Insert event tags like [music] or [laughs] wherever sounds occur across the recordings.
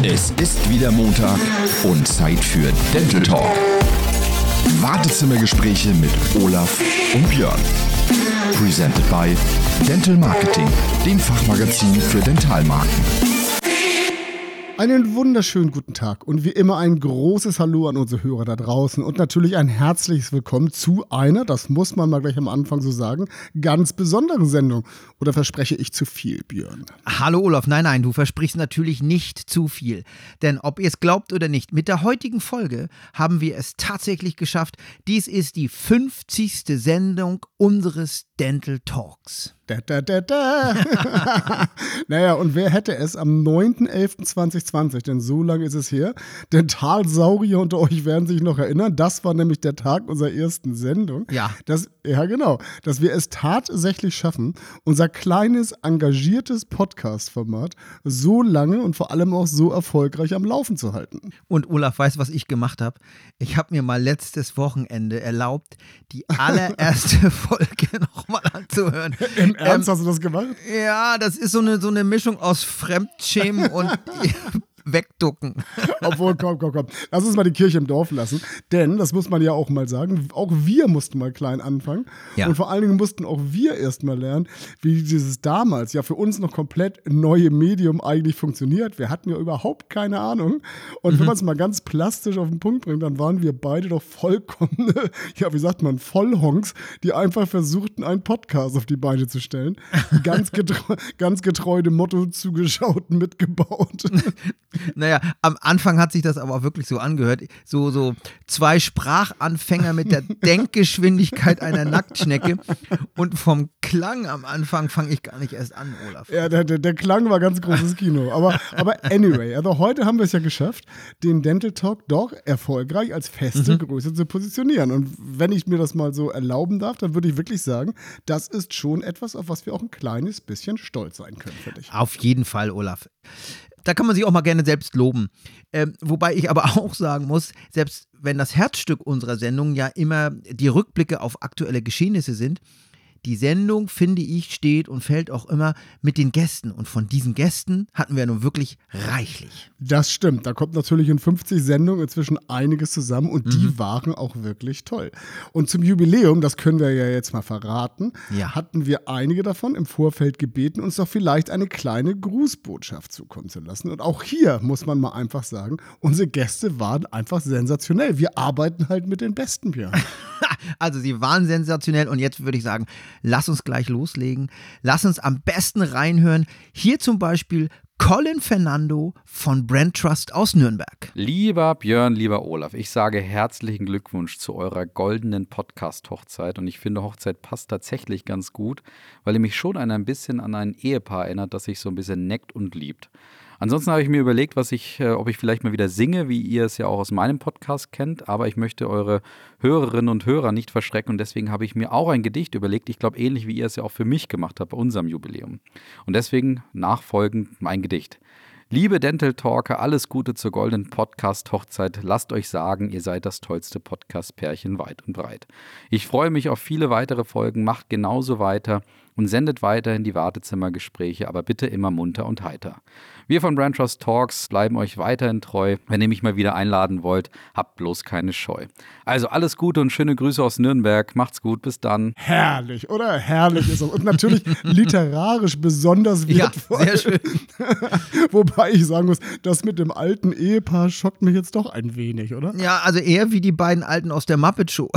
Es ist wieder Montag und Zeit für Dental Talk. Wartezimmergespräche mit Olaf und Björn. Presented by Dental Marketing, dem Fachmagazin für Dentalmarken. Einen wunderschönen guten Tag und wie immer ein großes Hallo an unsere Hörer da draußen und natürlich ein herzliches Willkommen zu einer, das muss man mal gleich am Anfang so sagen, ganz besonderen Sendung. Oder verspreche ich zu viel, Björn? Hallo Olaf, nein, nein, du versprichst natürlich nicht zu viel. Denn ob ihr es glaubt oder nicht, mit der heutigen Folge haben wir es tatsächlich geschafft. Dies ist die 50. Sendung unseres Dental Talks. Da, da, da, da. [laughs] naja, und wer hätte es am 9.11.2020, denn so lange ist es her, Dentalsaurier unter euch werden sich noch erinnern, das war nämlich der Tag unserer ersten Sendung. Ja. Dass, ja, genau. Dass wir es tatsächlich schaffen, unser kleines, engagiertes Podcast-Format so lange und vor allem auch so erfolgreich am Laufen zu halten. Und Olaf weiß, was ich gemacht habe. Ich habe mir mal letztes Wochenende erlaubt, die [laughs] allererste Folge nochmal anzuhören. Im Ernst ähm, hast du das gemacht? Ja, das ist so eine, so eine Mischung aus Fremdschämen und [laughs] [laughs] wegducken. [laughs] Obwohl, komm, komm, komm. Lass uns mal die Kirche im Dorf lassen. Denn, das muss man ja auch mal sagen, auch wir mussten mal klein anfangen. Ja. Und vor allen Dingen mussten auch wir erst mal lernen, wie dieses damals ja für uns noch komplett neue Medium eigentlich funktioniert. Wir hatten ja überhaupt keine Ahnung. Und mhm. wenn man es mal ganz plastisch auf den Punkt bringt, dann waren wir beide doch vollkommen, [laughs] ja, wie sagt man, Vollhonks, die einfach versuchten, einen Podcast auf die Beine zu stellen. Ganz getreu, [laughs] ganz getreu dem Motto zugeschaut mitgebaut. Naja, am Anfang hat sich das aber auch wirklich so angehört. So, so zwei Sprachanfänger mit der [laughs] Denkgeschwindigkeit einer Nacktschnecke. Und vom Klang am Anfang fange ich gar nicht erst an, Olaf. Ja, der, der, der Klang war ganz großes Kino. Aber, aber anyway, also heute haben wir es ja geschafft, den Dental Talk doch erfolgreich als feste mhm. Größe zu positionieren. Und wenn ich mir das mal so erlauben darf, dann würde ich wirklich sagen, das ist schon etwas, auf was wir auch ein kleines bisschen stolz sein können für dich. Auf jeden Fall, Olaf da kann man sich auch mal gerne selbst loben. Ähm, wobei ich aber [laughs] auch sagen muss, selbst wenn das Herzstück unserer Sendung ja immer die Rückblicke auf aktuelle Geschehnisse sind, die Sendung, finde ich, steht und fällt auch immer mit den Gästen. Und von diesen Gästen hatten wir nun wirklich reichlich. Das stimmt. Da kommt natürlich in 50 Sendungen inzwischen einiges zusammen und mhm. die waren auch wirklich toll. Und zum Jubiläum, das können wir ja jetzt mal verraten, ja. hatten wir einige davon im Vorfeld gebeten, uns doch vielleicht eine kleine Grußbotschaft zukommen zu lassen. Und auch hier muss man mal einfach sagen, unsere Gäste waren einfach sensationell. Wir arbeiten halt mit den Besten, Björn. [laughs] also sie waren sensationell und jetzt würde ich sagen, lass uns gleich loslegen. Lass uns am besten reinhören. Hier zum Beispiel Colin Fernando von Brand Trust aus Nürnberg. Lieber Björn, lieber Olaf, ich sage herzlichen Glückwunsch zu eurer goldenen Podcast-Hochzeit. Und ich finde, Hochzeit passt tatsächlich ganz gut, weil ihr mich schon ein bisschen an ein Ehepaar erinnert, das sich so ein bisschen neckt und liebt. Ansonsten habe ich mir überlegt, was ich, äh, ob ich vielleicht mal wieder singe, wie ihr es ja auch aus meinem Podcast kennt, aber ich möchte eure Hörerinnen und Hörer nicht verschrecken und deswegen habe ich mir auch ein Gedicht überlegt. Ich glaube, ähnlich wie ihr es ja auch für mich gemacht habt bei unserem Jubiläum. Und deswegen nachfolgend mein Gedicht. Liebe Dental Talker, alles Gute zur goldenen Podcast-Hochzeit. Lasst euch sagen, ihr seid das tollste Podcast-Pärchen weit und breit. Ich freue mich auf viele weitere Folgen. Macht genauso weiter und sendet weiterhin die Wartezimmergespräche, aber bitte immer munter und heiter. Wir von Brand Trust Talks bleiben euch weiterhin treu. Wenn ihr mich mal wieder einladen wollt, habt bloß keine Scheu. Also alles Gute und schöne Grüße aus Nürnberg. Macht's gut, bis dann. Herrlich, oder? Herrlich ist es. Und natürlich [laughs] literarisch besonders wertvoll. Ja, sehr schön. [laughs] Wobei ich sagen muss, das mit dem alten Ehepaar schockt mich jetzt doch ein wenig, oder? Ja, also eher wie die beiden Alten aus der Muppet Show.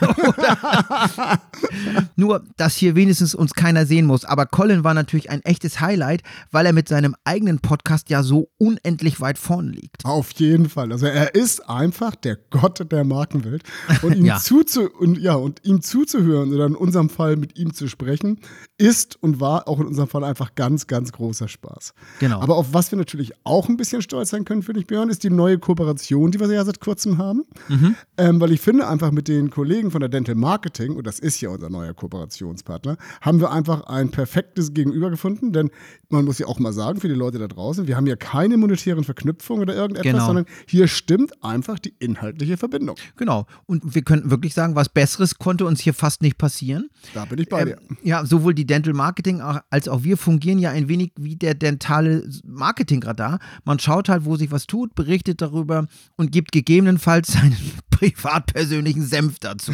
[laughs] Nur, dass hier wenigstens uns keiner sehen muss. Aber Colin war natürlich ein echtes Highlight, weil er mit seinem eigenen Podcast ja so unendlich weit vorne liegt. Auf jeden Fall. Also er ist einfach der Gott der Markenwelt. Und [laughs] ihm, ja. zuzu und, ja, und ihm zuzuhören oder in unserem Fall mit ihm zu sprechen, ist und war auch in unserem Fall einfach ganz, ganz großer Spaß. Genau. Aber auf was wir natürlich auch ein bisschen stolz sein können, finde ich, Björn, ist die neue Kooperation, die wir ja seit kurzem haben. Mhm. Ähm, weil ich finde, einfach mit den Kollegen von der Dental Marketing, und das ist ja unser neuer Kooperationspartner, haben wir einfach ein perfektes Gegenüber gefunden. Denn man muss ja auch mal sagen, für die Leute da draußen. Wir haben hier keine monetären Verknüpfungen oder irgendetwas, Genau. sondern hier stimmt einfach die inhaltliche Verbindung. Genau. Und wir könnten wirklich sagen, was Besseres konnte uns hier fast nicht passieren. Da bin ich bei dir. Ähm, ja, sowohl die Dental Marketing als auch wir fungieren ja ein wenig wie der dentale Marketingradar. Man schaut halt, wo sich was tut, berichtet darüber und gibt gegebenenfalls [laughs] seinen privat-persönlichen Senf dazu.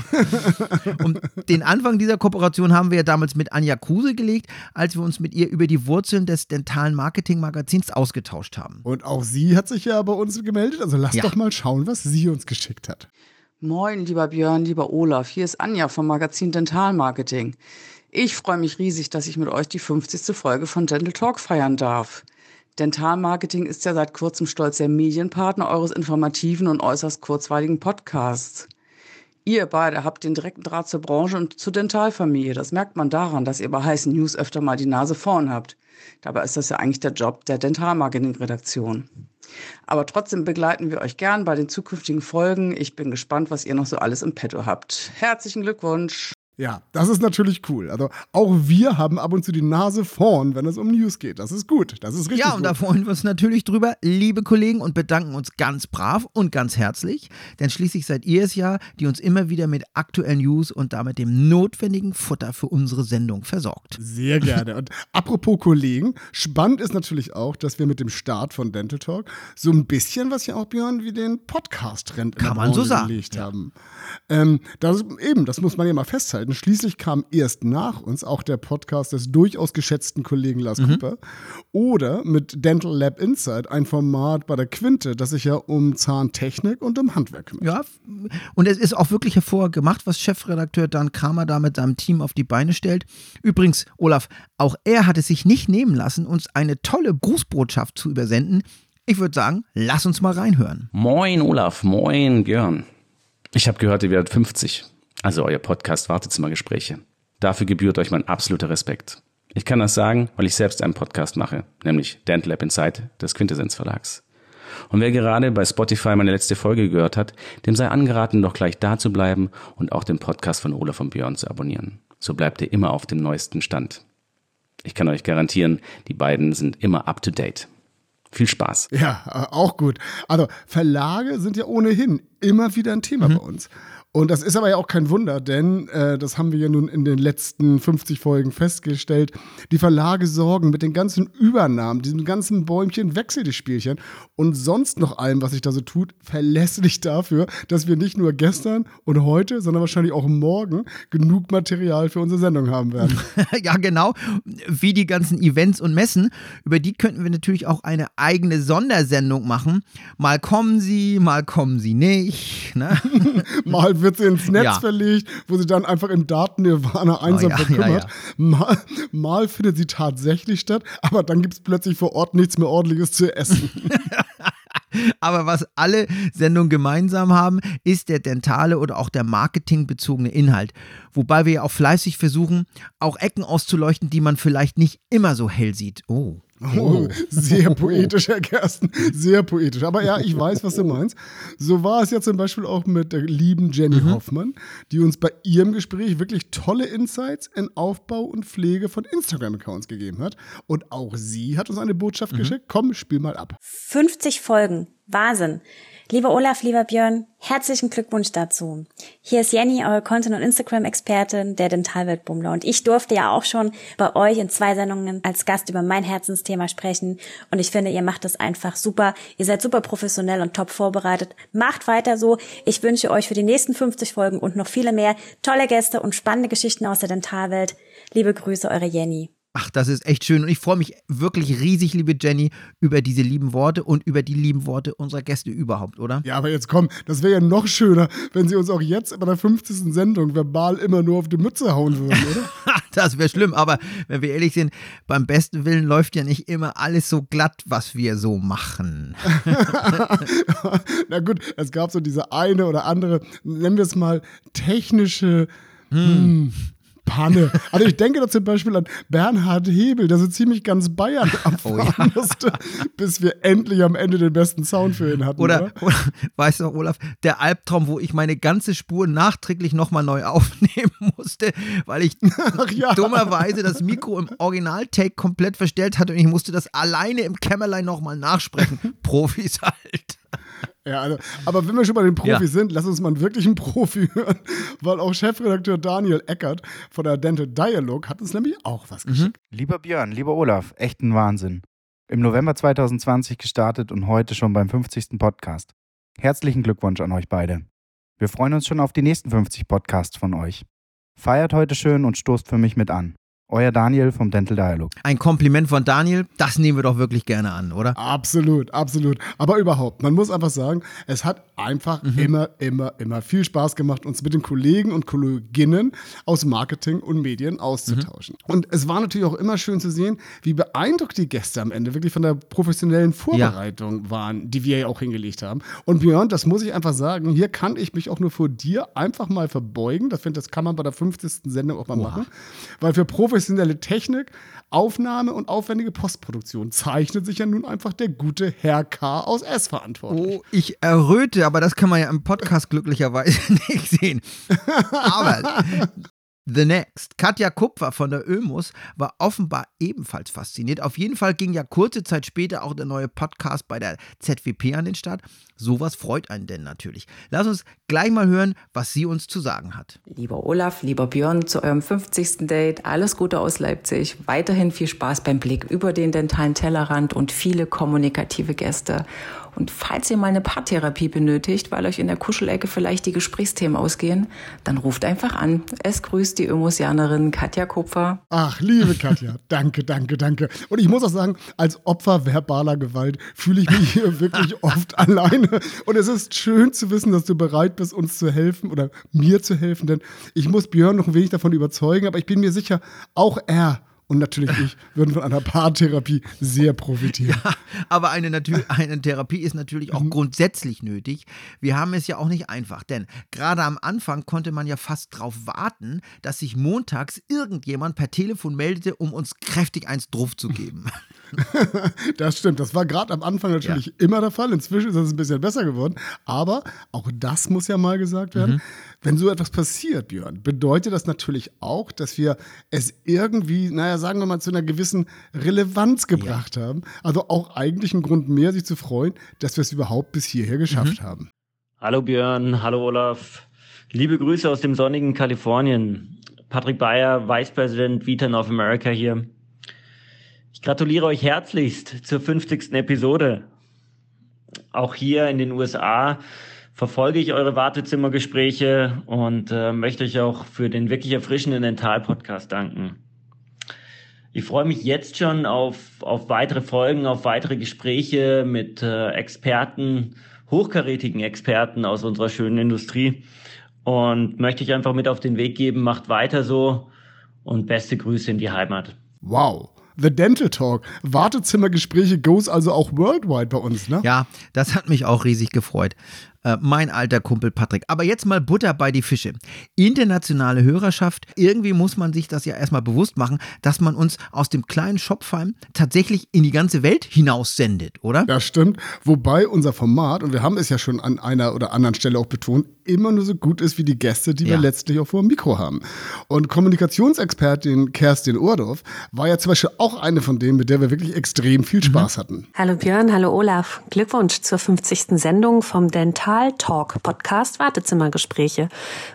und den Anfang dieser Kooperation haben wir ja damals mit Anja Kruse gelegt, als wir uns mit ihr über die Wurzeln des dentalen Marketing-Magazins ausgetauscht haben. Und auch sie hat sich ja bei uns gemeldet. Also lass Ja. doch mal schauen, was sie uns geschickt hat. Moin, lieber Björn, lieber Olaf. Hier ist Anja vom Magazin Dental Marketing. Ich freue mich riesig, dass ich mit euch die 50. Folge von Dental Talk feiern darf. Dental Marketing ist ja seit kurzem stolzer Medienpartner eures informativen und äußerst kurzweiligen Podcasts. Ihr beide habt den direkten Draht zur Branche und zur Dentalfamilie. Das merkt man daran, dass ihr bei heißen News öfter mal die Nase vorn habt. Dabei ist das ja eigentlich der Job der Dentalmarketing-Redaktion. Aber trotzdem begleiten wir euch gern bei den zukünftigen Folgen. Ich bin gespannt, was ihr noch so alles im Petto habt. Herzlichen Glückwunsch! Ja, das ist natürlich cool. Also auch wir haben ab und zu die Nase vorn, wenn es um News geht. Das ist gut. Das ist richtig Ja, und gut. da freuen wir uns natürlich drüber, liebe Kollegen, und bedanken uns ganz brav und ganz herzlich, denn schließlich seid ihr es ja, die uns immer wieder mit aktuellen News und damit dem notwendigen Futter für unsere Sendung versorgt. Sehr gerne. Und apropos Kollegen, spannend ist natürlich auch, dass wir mit dem Start von Dental Talk so ein bisschen, was ja auch Björn, wie den Podcast-Trend in Kann man so sagen, gelegt haben. Ähm, das, eben, das muss man ja mal festhalten. Schließlich kam erst nach uns auch der Podcast des durchaus geschätzten Kollegen Lars Mhm. Cooper oder mit Dental Lab Insight, ein Format bei der Quinte, das sich ja um Zahntechnik und um Handwerk kümmert. Ja, und es ist auch wirklich hervorragend gemacht, was Chefredakteur Dan Kramer da mit seinem Team auf die Beine stellt. Übrigens, Olaf, auch er hat es sich nicht nehmen lassen, uns eine tolle Grußbotschaft zu übersenden. Ich würde sagen, lass uns mal reinhören. Moin Olaf, moin Björn. Ich habe gehört, ihr werdet 50. Also euer Podcast Wartezimmergespräche. Dafür gebührt euch mein absoluter Respekt. Ich kann das sagen, weil ich selbst einen Podcast mache, nämlich Dental Lab Inside des Quintessenz Verlags. Und wer gerade bei Spotify meine letzte Folge gehört hat, dem sei angeraten, doch gleich da zu bleiben und auch den Podcast von Olaf und Björn zu abonnieren. So bleibt ihr immer auf dem neuesten Stand. Ich kann euch garantieren, die beiden sind immer up to date. Viel Spaß. Ja, äh, auch gut. Also Verlage sind ja ohnehin immer wieder ein Thema bei uns. Und das ist aber ja auch kein Wunder, denn äh, das haben wir ja nun in den letzten 50 Folgen festgestellt. Die Verlage sorgen mit den ganzen Übernahmen, diesem ganzen Bäumchen, Wechsel die Spielchen und sonst noch allem, was sich da so tut, verlässlich dafür, dass wir nicht nur gestern und heute, sondern wahrscheinlich auch morgen genug Material für unsere Sendung haben werden. [laughs] ja, genau. Wie die ganzen Events und Messen. Über die könnten wir natürlich auch eine eigene Sondersendung machen. Mal kommen sie, mal kommen sie nicht. Ne? [laughs] [laughs] Mal wird sie ins Netz Ja. verlegt, wo sie dann einfach im Daten-Nirvana einsam Oh verkümmert. Mal, mal findet sie tatsächlich statt, aber dann gibt es plötzlich vor Ort nichts mehr ordentliches zu essen. [laughs] Aber was alle Sendungen gemeinsam haben, ist der dentale oder auch der marketingbezogene Inhalt. Wobei wir ja auch fleißig versuchen, auch Ecken auszuleuchten, die man vielleicht nicht immer so hell sieht. Oh. Oh, sehr [laughs] poetisch, Herr Gersten. Sehr poetisch. Aber ja, ich weiß, was du [laughs] meinst. So war es ja zum Beispiel auch mit der lieben Jenny Hoffmann, die uns bei ihrem Gespräch wirklich tolle Insights in Aufbau und Pflege von Instagram-Accounts gegeben hat. Und auch sie hat uns eine Botschaft geschickt. Komm, spiel mal ab. 50 Folgen. Wahnsinn. Lieber Olaf, lieber Björn, herzlichen Glückwunsch dazu. Hier ist Jenny, eure Content- und Instagram-Expertin der Dentalweltbummler. Und ich durfte ja auch schon bei euch in zwei Sendungen als Gast über mein Herzensthema sprechen. Und ich finde, ihr macht das einfach super. Ihr seid super professionell und top vorbereitet. Macht weiter so. Ich wünsche euch für die nächsten 50 Folgen und noch viele mehr tolle Gäste und spannende Geschichten aus der Dentalwelt. Liebe Grüße, eure Jenny. Ach, das ist echt schön. Und ich freue mich wirklich riesig, liebe Jenny, über diese lieben Worte und über die lieben Worte unserer Gäste überhaupt, oder? Ja, aber jetzt komm, das wäre ja noch schöner, wenn sie uns auch jetzt bei der 50. Sendung verbal immer nur auf die Mütze hauen würden, oder? [laughs] Das wäre schlimm, aber wenn wir ehrlich sind, beim besten Willen läuft ja nicht immer alles so glatt, was wir so machen. [laughs] Na gut, es gab so diese eine oder andere, nennen wir es mal, technische hm, Panne. Also ich denke da zum Beispiel an Bernhard Hebel, der so ziemlich ganz Bayern abfahren oh, ja. musste, bis wir endlich am Ende den besten Sound für ihn hatten. Oder, oder? oder weißt du, Olaf, der Albtraum, wo ich meine ganze Spur nachträglich nochmal neu [laughs] aufnehmen musste, weil ich ja. dummerweise das Mikro im Original-Take komplett verstellt hatte und ich musste das alleine im Kämmerlein nochmal nachsprechen. [laughs] Profis halt. Ja, also, aber wenn wir schon bei den Profis ja. sind, lass uns mal einen wirklichen [laughs] Profi hören, weil auch Chefredakteur Daniel Eckert von der Dental Dialog hat uns nämlich auch was mhm. geschickt. Lieber Björn, lieber Olaf, echten Wahnsinn. Im November 2020 gestartet und heute schon beim 50. Podcast. Herzlichen Glückwunsch an euch beide. Wir freuen uns schon auf die nächsten 50 Podcasts von euch. Feiert heute schön und stoßt für mich mit an. Euer Daniel vom Dental Dialog. Ein Kompliment von Daniel, das nehmen wir doch wirklich gerne an, oder? Absolut, absolut. Aber überhaupt, man muss einfach sagen, es hat einfach mhm. immer, immer, immer viel Spaß gemacht, uns mit den Kollegen und Kolleginnen aus Marketing und Medien auszutauschen. Mhm. Und es war natürlich auch immer schön zu sehen, wie beeindruckt die Gäste am Ende wirklich von der professionellen Vorbereitung ja. waren, die wir ja auch hingelegt haben. Und Björn, das muss ich einfach sagen, hier kann ich mich auch nur vor dir einfach mal verbeugen. Das finde das kann man bei der 50. Sendung auch mal Oha. machen. Weil für Profis professionelle Technik, Aufnahme und aufwendige Postproduktion zeichnet sich ja nun einfach der gute Herr K. aus S verantwortlich. Oh, ich erröte, aber das kann man ja im Podcast glücklicherweise [laughs] nicht sehen. Aber The Next. Katja Kupfer von der Ömus war offenbar ebenfalls fasziniert. Auf jeden Fall ging ja kurze Zeit später auch der neue Podcast bei der ZWP an den Start. Sowas freut einen denn natürlich. Lass uns gleich mal hören, was sie uns zu sagen hat. Lieber Olaf, lieber Björn, zu eurem 50. Date. Alles Gute aus Leipzig. Weiterhin viel Spaß beim Blick über den dentalen Tellerrand und viele kommunikative Gäste. Und falls ihr mal eine Paartherapie benötigt, weil euch in der Kuschelecke vielleicht die Gesprächsthemen ausgehen, dann ruft einfach an. Es grüßt die Ömosianerin Katja Kupfer. Ach, liebe Katja, [laughs] danke, danke, danke. Und ich muss auch sagen, als Opfer verbaler Gewalt fühle ich mich hier wirklich [laughs] oft alleine. [laughs] Und es ist schön zu wissen, dass du bereit bist, uns zu helfen oder mir zu helfen, denn ich muss Björn noch ein wenig davon überzeugen, aber ich bin mir sicher, auch er und natürlich ich [laughs] würden von einer Paartherapie sehr profitieren. Ja, aber eine, [laughs] eine Therapie ist natürlich auch mhm. grundsätzlich nötig. Wir haben es ja auch nicht einfach, denn gerade am Anfang konnte man ja fast darauf warten, dass sich montags irgendjemand per Telefon meldete, um uns kräftig eins drauf zu geben. [laughs] das stimmt, das war gerade am Anfang natürlich ja. immer der Fall. Inzwischen ist es ein bisschen besser geworden, aber auch das muss ja mal gesagt werden. Mhm. Wenn so etwas passiert, Björn, bedeutet das natürlich auch, dass wir es irgendwie, naja, sagen wir mal, zu einer gewissen Relevanz gebracht ja. haben. Also auch eigentlich ein Grund mehr, sich zu freuen, dass wir es überhaupt bis hierher geschafft mhm. haben. Hallo Björn, hallo Olaf. Liebe Grüße aus dem sonnigen Kalifornien. Patrick Bayer, Vice President Vita North America hier. Gratuliere euch herzlichst zur 50. Episode. Auch hier in den USA verfolge ich eure Wartezimmergespräche und äh, möchte euch auch für den wirklich erfrischenden Dental-Podcast danken. Ich freue mich jetzt schon auf, auf weitere Folgen, auf weitere Gespräche mit äh, Experten, hochkarätigen Experten aus unserer schönen Industrie und möchte ich einfach mit auf den Weg geben, macht weiter so und beste Grüße in die Heimat. Wow. The Dental Talk. Wartezimmergespräche goes also auch worldwide bei uns, ne? Ja, das hat mich auch riesig gefreut. Äh, mein alter Kumpel Patrick. Aber jetzt mal Butter bei die Fische. Internationale Hörerschaft, irgendwie muss man sich das ja erstmal bewusst machen, dass man uns aus dem kleinen Shopfalm tatsächlich in die ganze Welt hinaus sendet, oder? Ja, stimmt. Wobei unser Format, und wir haben es ja schon an einer oder anderen Stelle auch betont, immer nur so gut ist wie die Gäste, die ja. wir letztlich auch vor dem Mikro haben. Und Kommunikationsexpertin Kerstin Urdorf war ja zum Beispiel auch eine von denen, mit der wir wirklich extrem viel mhm. Spaß mhm. hatten. Hallo Björn, hallo Olaf. Glückwunsch zur 50. Sendung vom Dental Digital Talk Podcast Wartezimmergespräche.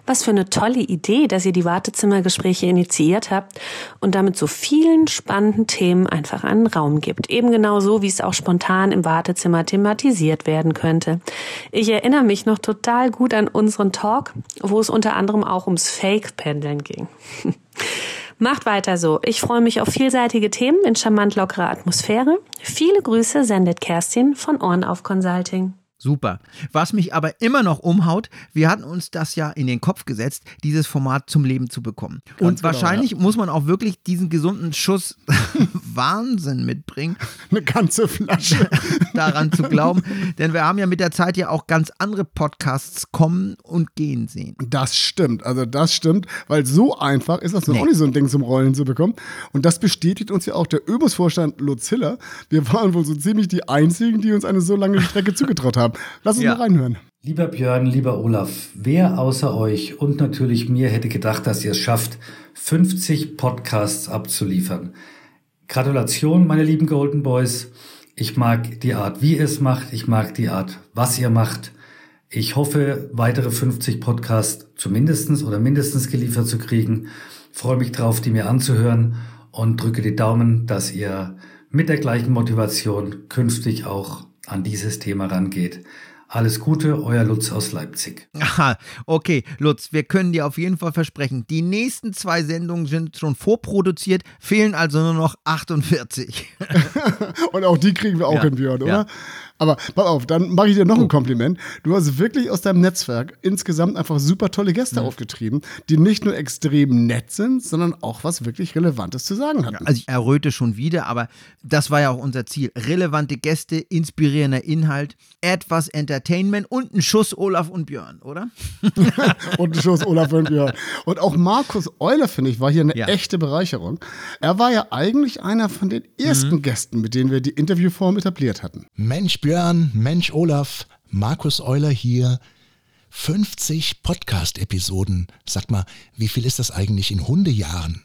Was für eine tolle Idee, dass ihr die Wartezimmergespräche initiiert habt und damit so vielen spannenden Themen einfach einen Raum gibt. Eben genau so, wie es auch spontan im Wartezimmer thematisiert werden könnte. Ich erinnere mich noch total gut an unseren Talk, wo es unter anderem auch ums Fake-Pendeln ging. [laughs] Macht weiter so. Ich freue mich auf vielseitige Themen in charmant lockerer Atmosphäre. Viele Grüße sendet Kerstin von Ohren auf Consulting. Super. Was mich aber immer noch umhaut, wir hatten uns das ja in den Kopf gesetzt, dieses Format zum Leben zu bekommen. Ganz und genau, wahrscheinlich ja. muss man auch wirklich diesen gesunden Schuss [laughs] Wahnsinn mitbringen. [laughs] Eine ganze Flasche. [laughs] daran zu glauben, [laughs] denn wir haben ja mit der Zeit ja auch ganz andere Podcasts kommen und gehen sehen. Das stimmt, also das stimmt, weil so einfach ist das nee. auch nicht so ein Ding zum Rollen zu bekommen. Und das bestätigt uns ja auch der Übungsvorstand Luzilla. Wir waren wohl so ziemlich die Einzigen, die uns eine so lange Strecke [laughs] zugetraut haben. Lass uns ja. mal reinhören. Lieber Björn, lieber Olaf, wer außer euch und natürlich mir hätte gedacht, dass ihr es schafft, 50 Podcasts abzuliefern? Gratulation, meine lieben Golden Boys. Ich mag die Art, wie ihr es macht. Ich mag die Art, was ihr macht. Ich hoffe, weitere 50 Podcasts zumindestens oder mindestens geliefert zu kriegen. Freue mich drauf, die mir anzuhören und drücke die Daumen, dass ihr mit der gleichen Motivation künftig auch an dieses Thema rangeht. Alles Gute, euer Lutz aus Leipzig. Aha, okay, Lutz, wir können dir auf jeden Fall versprechen, die nächsten zwei Sendungen sind schon vorproduziert, fehlen also nur noch 48. [laughs] Und auch die kriegen wir auch ja, in Björn, oder? Ja. Aber pass auf, dann mache ich dir noch ein Kompliment. Du hast wirklich aus deinem Netzwerk insgesamt einfach super tolle Gäste mhm. aufgetrieben, die nicht nur extrem nett sind, sondern auch was wirklich Relevantes zu sagen hatten. Also ich erröte schon wieder, aber das war ja auch unser Ziel. Relevante Gäste, inspirierender Inhalt, etwas Entertainment und ein Schuss Olaf und Björn, oder? [laughs] [laughs] und ein Schuss Olaf und Björn. Und auch Markus Euler, finde ich, war hier eine ja. echte Bereicherung. Er war ja eigentlich einer von den ersten mhm. Gästen, mit denen wir die Interviewform etabliert hatten. Mensch, Björn. Björn, Mensch Olaf, Markus Euler hier. 50 Podcast-Episoden. Sag mal, wie viel ist das eigentlich in Hundejahren?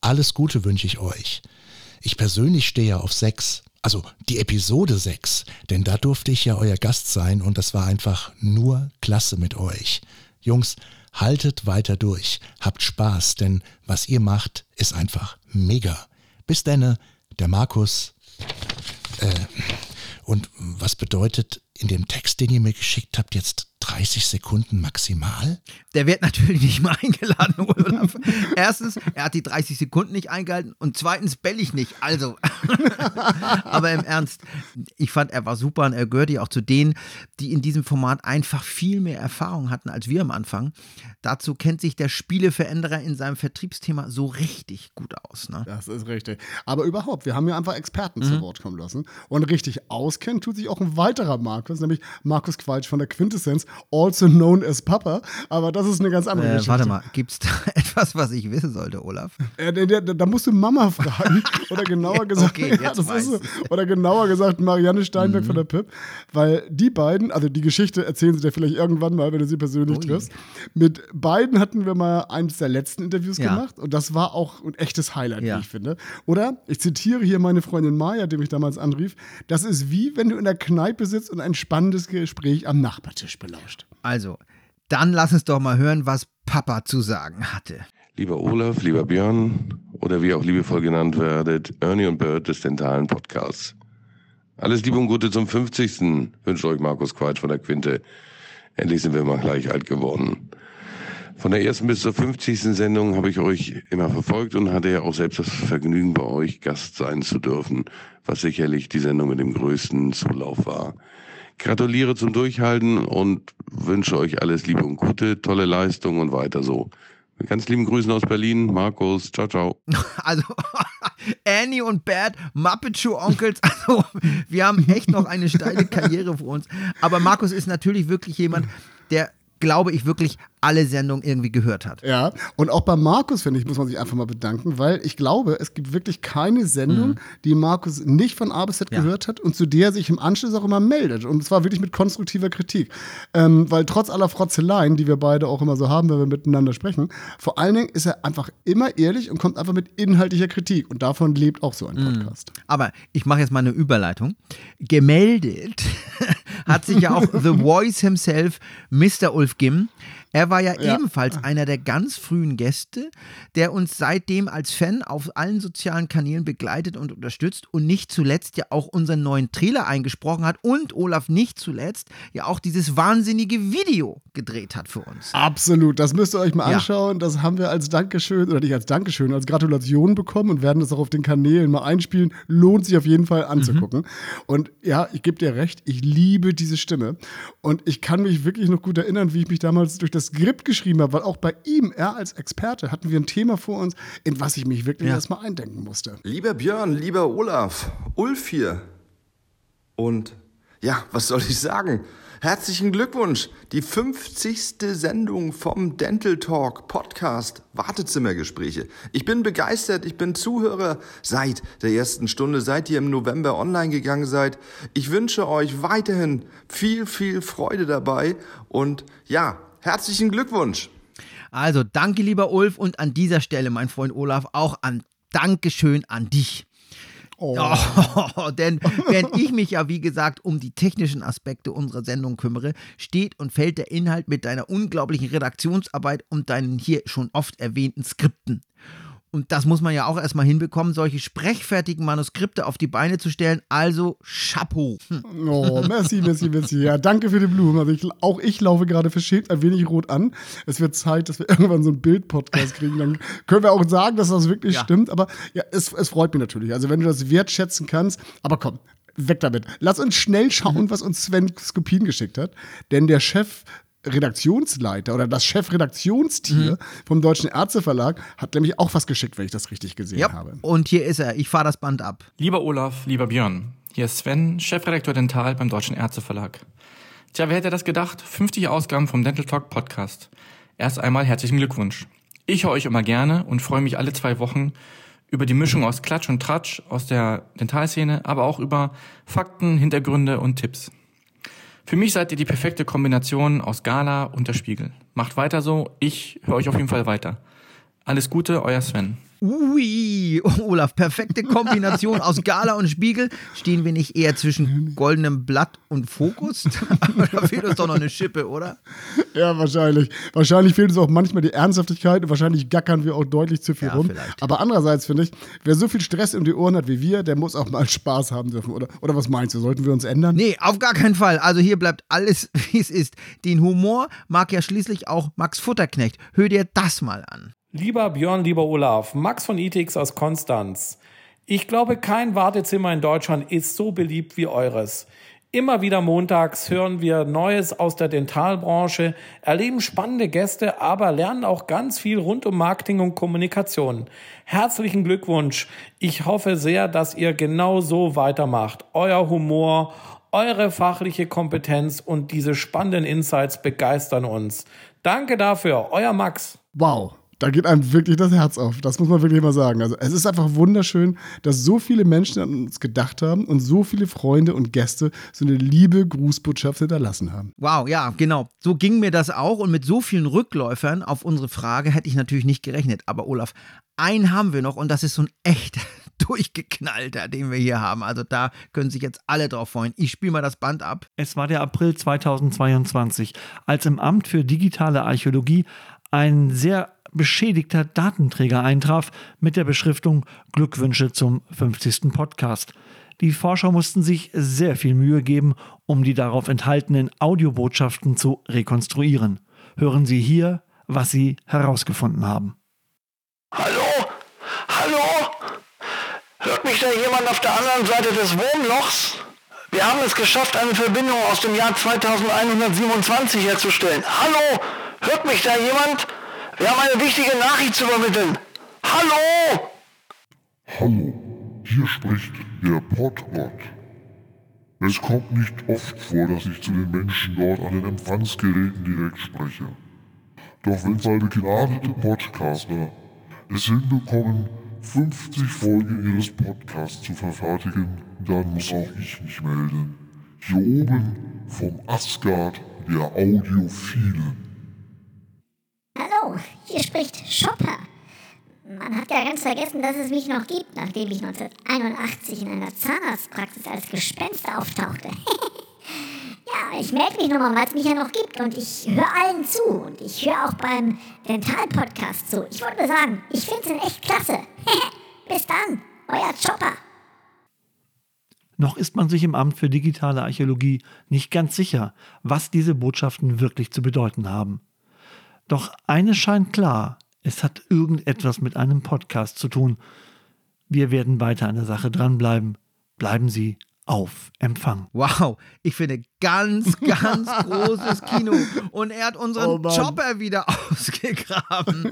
Alles Gute wünsche ich euch. Ich persönlich stehe ja auf sechs, also die Episode 6, denn da durfte ich ja euer Gast sein und das war einfach nur klasse mit euch. Jungs, haltet weiter durch, habt Spaß, denn was ihr macht, ist einfach mega. Bis denne, der Markus. Äh, und was bedeutet in dem Text, den ihr mir geschickt habt, jetzt 30 Sekunden maximal? Der wird natürlich nicht mal [laughs] eingeladen, Olaf. Erstens, er hat die 30 Sekunden nicht eingehalten und zweitens bell ich nicht. Also, [laughs] aber im Ernst, ich fand, er war super und er gehört ja auch zu denen, die in diesem Format einfach viel mehr Erfahrung hatten als wir am Anfang. Dazu kennt sich der Spieleveränderer in seinem Vertriebsthema so richtig gut aus. Ne? Das ist richtig. Aber überhaupt, wir haben ja einfach Experten mhm. zu Wort kommen lassen. Und richtig auskennt tut sich auch ein weiterer Markus, nämlich Markus Qualsch von der Quintessenz also known as Papa. Aber das ist eine ganz andere äh, Geschichte. Warte mal, gibt es da [laughs] etwas, was ich wissen sollte, Olaf? Äh, da, da, musst du Mama fragen. [laughs] Oder genauer gesagt, okay, ja, so. Oder genauer gesagt Marianne Steinberg mhm. von der PIP. Weil die beiden, also die Geschichte erzählen sie dir vielleicht irgendwann mal, wenn du sie persönlich Ui. triffst. Mit beiden hatten wir mal eines der letzten Interviews ja. gemacht. Und das war auch ein echtes Highlight, ja. wie ich finde. Oder, ich zitiere hier meine Freundin Maya, die mich damals anrief, das ist wie, wenn du in der Kneipe sitzt und ein spannendes Gespräch am Nachbartisch belauscht getauscht. Also, dann lass uns doch mal hören, was Papa zu sagen hatte. Lieber Olaf, lieber Björn oder wie auch liebevoll genannt werdet, Ernie und Bert des dentalen Podcasts. Alles Liebe und Gute zum 50. wünscht euch Markus Quatsch von der Quinte. Endlich sind wir mal gleich alt geworden. Von der ersten bis zur 50. Sendung habe ich euch immer verfolgt und hatte ja auch selbst das Vergnügen, bei euch Gast sein zu dürfen, was sicherlich die Sendung mit dem größten Zulauf war gratuliere zum Durchhalten und wünsche euch alles Liebe und Gute, tolle Leistung und weiter so. Mit ganz lieben Grüßen aus Berlin, Markus. Ciao, ciao. [laughs] Also, [laughs] Annie und Bert, Muppet Show Onkels. Also, wir haben echt noch eine steile Karriere vor uns. Aber Markus ist natürlich wirklich jemand, der glaube ich, wirklich alle Sendungen irgendwie gehört hat. Ja, und auch bei Markus, finde ich, muss man sich einfach mal bedanken, weil ich glaube, es gibt wirklich keine Sendung, mhm. die Markus nicht von A bis Z ja. gehört hat und zu der sich im Anschluss auch immer meldet. Und zwar wirklich mit konstruktiver Kritik. Ähm, weil trotz aller Frotzeleien, die wir beide auch immer so haben, wenn wir miteinander sprechen, vor allen Dingen ist er einfach immer ehrlich und kommt einfach mit inhaltlicher Kritik. Und davon lebt auch so ein mhm. Podcast. Mhm. Aber ich mache jetzt mal eine Überleitung. Gemeldet hat sich ja auch [laughs] The Voice himself, Mr. Ulf Gim, er war ja, ja, ebenfalls einer der ganz frühen Gäste, der uns seitdem als Fan auf allen sozialen Kanälen begleitet und unterstützt und nicht zuletzt ja auch unseren neuen Trailer eingesprochen hat und Olaf nicht zuletzt ja auch dieses wahnsinnige Video gedreht hat für uns. Absolut, das müsst ihr euch mal anschauen. Ja. Das haben wir als Dankeschön oder nicht als Dankeschön, als Gratulation bekommen und werden das auch auf den Kanälen mal einspielen. Lohnt sich auf jeden Fall anzugucken. Mhm. Und ja, ich gebe dir recht, ich liebe diese Stimme und ich kann mich wirklich noch gut erinnern, wie ich mich damals durch das das Skript geschrieben habe, weil auch bei ihm, er als Experte, hatten wir ein Thema vor uns, in was ich mich wirklich ja. erstmal eindenken musste. Lieber Björn, lieber Olaf, Ulf hier. Und ja, was soll ich sagen? Herzlichen Glückwunsch! Die 50. Sendung vom Dental Talk Podcast Wartezimmergespräche. Ich bin begeistert, ich bin Zuhörer seit der ersten Stunde, seit ihr im November online gegangen seid. Ich wünsche euch weiterhin viel, viel Freude dabei und ja, herzlichen Glückwunsch! Also danke, lieber Ulf, und an dieser Stelle, mein Freund Olaf, auch ein Dankeschön an dich. Oh. Oh, [laughs] denn während ich mich ja, wie gesagt, um die technischen Aspekte unserer Sendung kümmere, steht und fällt der Inhalt mit deiner unglaublichen Redaktionsarbeit und deinen hier schon oft erwähnten Skripten. Und das muss man ja auch erstmal hinbekommen, solche sprechfertigen Manuskripte auf die Beine zu stellen. Also Chapeau. Hm. Oh, merci, merci, merci. Ja, danke für die Blumen. Also ich, auch ich laufe gerade verschämt ein wenig rot an. Es wird Zeit, dass wir [laughs] irgendwann so einen Bild-Podcast kriegen. Dann können wir auch sagen, dass das wirklich ja. stimmt. Aber ja, es, es freut mich natürlich. Also wenn du das wertschätzen kannst. Aber komm, weg damit. Lass uns schnell schauen, mhm. was uns Sven Skopin geschickt hat. Denn der Chef Redaktionsleiter oder das Chefredaktionstier mhm. vom Deutschen Ärzteverlag hat nämlich auch was geschickt, wenn ich das richtig gesehen ja. habe. Und hier ist er. Ich fahre das Band ab. Lieber Olaf, lieber Björn, hier ist Sven, Chefredakteur Dental beim Deutschen Ärzteverlag. Tja, wer hätte das gedacht? 50 Ausgaben vom Dental Talk Podcast. Erst einmal herzlichen Glückwunsch. Ich höre euch immer gerne und freue mich alle zwei Wochen über die Mischung aus Klatsch und Tratsch aus der Dentalszene, aber auch über Fakten, Hintergründe und Tipps. Für mich seid ihr die perfekte Kombination aus Gala und der Spiegel. Macht weiter so, ich höre euch auf jeden Fall weiter. Alles Gute, euer Sven. Ui, Olaf, perfekte Kombination aus Gala und Spiegel. Stehen wir nicht eher zwischen goldenem Blatt und Fokus? [laughs] Da fehlt uns doch noch eine Schippe, oder? Ja, wahrscheinlich. Wahrscheinlich fehlt uns auch manchmal die Ernsthaftigkeit und wahrscheinlich gackern wir auch deutlich zu viel ja, rum. Vielleicht. Aber andererseits finde ich, wer so viel Stress um die Ohren hat wie wir, der muss auch mal [laughs] Spaß haben dürfen. Oder, oder was meinst du? Sollten wir uns ändern? Nee, auf gar keinen Fall. Also hier bleibt alles, [laughs] wie es ist. Den Humor mag ja schließlich auch Max Futterknecht. Hör dir das mal an. Lieber Björn, lieber Olaf, Max von ITX aus Konstanz. Ich glaube, kein Wartezimmer in Deutschland ist so beliebt wie eures. Immer wieder montags hören wir Neues aus der Dentalbranche, erleben spannende Gäste, aber lernen auch ganz viel rund um Marketing und Kommunikation. Herzlichen Glückwunsch. Ich hoffe sehr, dass ihr genau so weitermacht. Euer Humor, eure fachliche Kompetenz und diese spannenden Insights begeistern uns. Danke dafür, euer Max. Wow da geht einem wirklich das Herz auf. Das muss man wirklich mal sagen. Also es ist einfach wunderschön, dass so viele Menschen an uns gedacht haben und so viele Freunde und Gäste so eine liebe Grußbotschaft hinterlassen haben. Wow, ja, genau. So ging mir das auch und mit so vielen Rückläufern auf unsere Frage hätte ich natürlich nicht gerechnet. Aber Olaf, einen haben wir noch und das ist so ein echter [laughs] durchgeknallter, den wir hier haben. Also da können sich jetzt alle drauf freuen. Ich spiele mal das Band ab. Es war der April 2022, als im Amt für digitale Archäologie ein sehr beschädigter Datenträger eintraf mit der Beschriftung Glückwünsche zum 50. Podcast. Die Forscher mussten sich sehr viel Mühe geben, um die darauf enthaltenen Audiobotschaften zu rekonstruieren. Hören Sie hier, was Sie herausgefunden haben. Hallo? Hallo? Hört mich da jemand auf der anderen Seite des Wurmlochs? Wir haben es geschafft, eine Verbindung aus dem Jahr 2127 herzustellen. Hallo? Hört mich da jemand? Wir haben eine wichtige Nachricht zu übermitteln. Hallo! Hallo, hier spricht der Podbot. Es kommt nicht oft vor, dass ich zu den Menschen dort an den Empfangsgeräten direkt spreche. Doch wenn zwei begnadete Podcaster es hinbekommen, 50 Folgen ihres Podcasts zu verfertigen, dann muss auch ich mich melden. Hier oben vom Asgard der Audiophilen. Hier spricht Chopper. Man hat ja ganz vergessen, dass es mich noch gibt, nachdem ich 1981 in einer Zahnarztpraxis als Gespenst auftauchte. [laughs] ja, ich melde mich nochmal, weil es mich ja noch gibt und ich höre allen zu und ich höre auch beim Dental-Podcast zu. Ich wollte sagen, ich finde es echt klasse. [laughs] Bis dann, euer Chopper. Noch ist man sich im Amt für digitale Archäologie nicht ganz sicher, was diese Botschaften wirklich zu bedeuten haben. Doch eines scheint klar, es hat irgendetwas mit einem Podcast zu tun. Wir werden weiter an der Sache dranbleiben. Bleiben Sie auf Empfang. Wow, ich finde ganz, [laughs] ganz großes Kino. Und er hat unseren Oh. Chopper wieder [laughs] ausgegraben.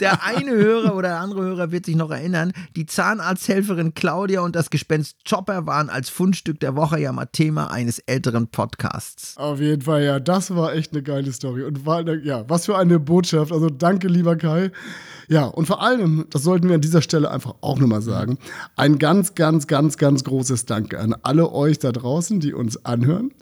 Der eine Hörer oder der andere Hörer wird sich noch erinnern, die Zahnarzthelferin Claudia und das Gespenst Chopper waren als Fundstück der Woche ja mal Thema eines älteren Podcasts. Auf jeden Fall, ja, das war echt eine geile Story. Und war, ja, was für eine Botschaft. Also danke, lieber Kai. Ja, und vor allem, das sollten wir an dieser Stelle einfach auch nochmal sagen, ein ganz, ganz, ganz, ganz großes Danke an alle euch da draußen, die uns anhören.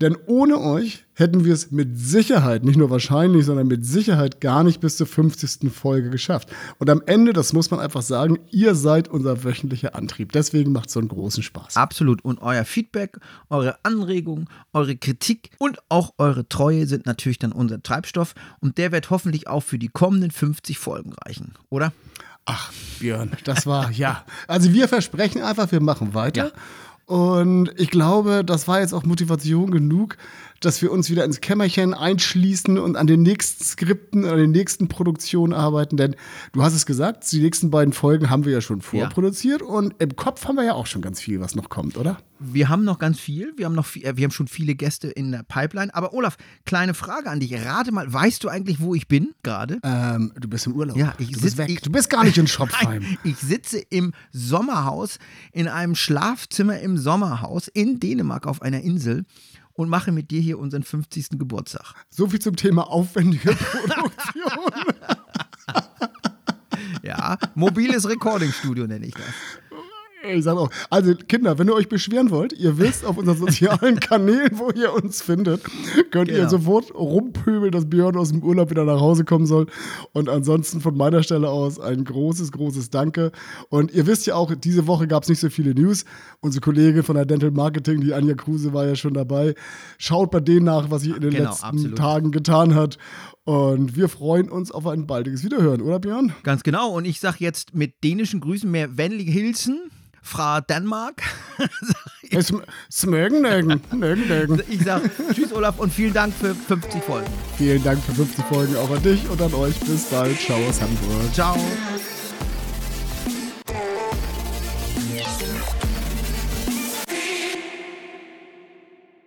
Denn ohne euch hätten wir es mit Sicherheit, nicht nur wahrscheinlich, sondern mit Sicherheit gar nicht bis zur 50. Folge geschafft. Und am Ende, das muss man einfach sagen, ihr seid unser wöchentlicher Antrieb. Deswegen macht es so einen großen Spaß. Absolut. Und euer Feedback, eure Anregungen, eure Kritik und auch eure Treue sind natürlich dann unser Treibstoff. Und der wird hoffentlich auch für die kommenden 50 Folgen reichen, oder? Ach, Björn, das war, ja. Also wir versprechen einfach, wir machen weiter. Und ich glaube, das war jetzt auch Motivation genug, dass wir uns wieder ins Kämmerchen einschließen und an den nächsten Skripten, an den nächsten Produktionen arbeiten. Denn du hast es gesagt, die nächsten beiden Folgen haben wir ja schon vorproduziert und im Kopf haben wir ja auch schon ganz viel, was noch kommt, oder? Wir haben noch ganz viel. Wir haben, noch viel, äh, wir haben schon viele Gäste in der Pipeline. Aber Olaf, kleine Frage an dich. Rate mal, weißt du eigentlich, wo ich bin gerade? Ähm, du bist im Urlaub. Ja, ich du sitz- bist weg. Ich, du bist gar nicht in [laughs] Schopfheim. Nein, ich sitze im Sommerhaus, in einem Schlafzimmer im Sommerhaus in Dänemark auf einer Insel und mache mit dir hier unseren 50. Geburtstag. So viel zum Thema aufwendige [laughs] Produktion. Ja, mobiles Recording-Studio nenne ich das. Ich sag auch, also Kinder, wenn ihr euch beschweren wollt, ihr wisst auf unseren sozialen [laughs] Kanälen, wo ihr uns findet, könnt ihr Genau. sofort rumpöbeln, dass Björn aus dem Urlaub wieder nach Hause kommen soll. Und ansonsten von meiner Stelle aus ein großes, großes Danke. Und ihr wisst ja auch, diese Woche gab es nicht so viele News. Unsere Kollegin von der Dental Marketing, die Anja Kruse, war ja schon dabei. Schaut bei denen nach, was sich in den Genau, letzten absolut. Tagen getan hat. Und wir freuen uns auf ein baldiges Wiederhören, oder Björn? Ganz genau. Und ich sage jetzt mit dänischen Grüßen mehr vennlige Hilsen. Fra Danmark. Smögen, [laughs] nögen, nögen, nögen. Ich [laughs] sage Tschüss, Olaf, und vielen Dank für 50 Folgen. Vielen Dank für 50 Folgen auch an dich und an euch. Bis bald. Ciao aus Hamburg. Ciao.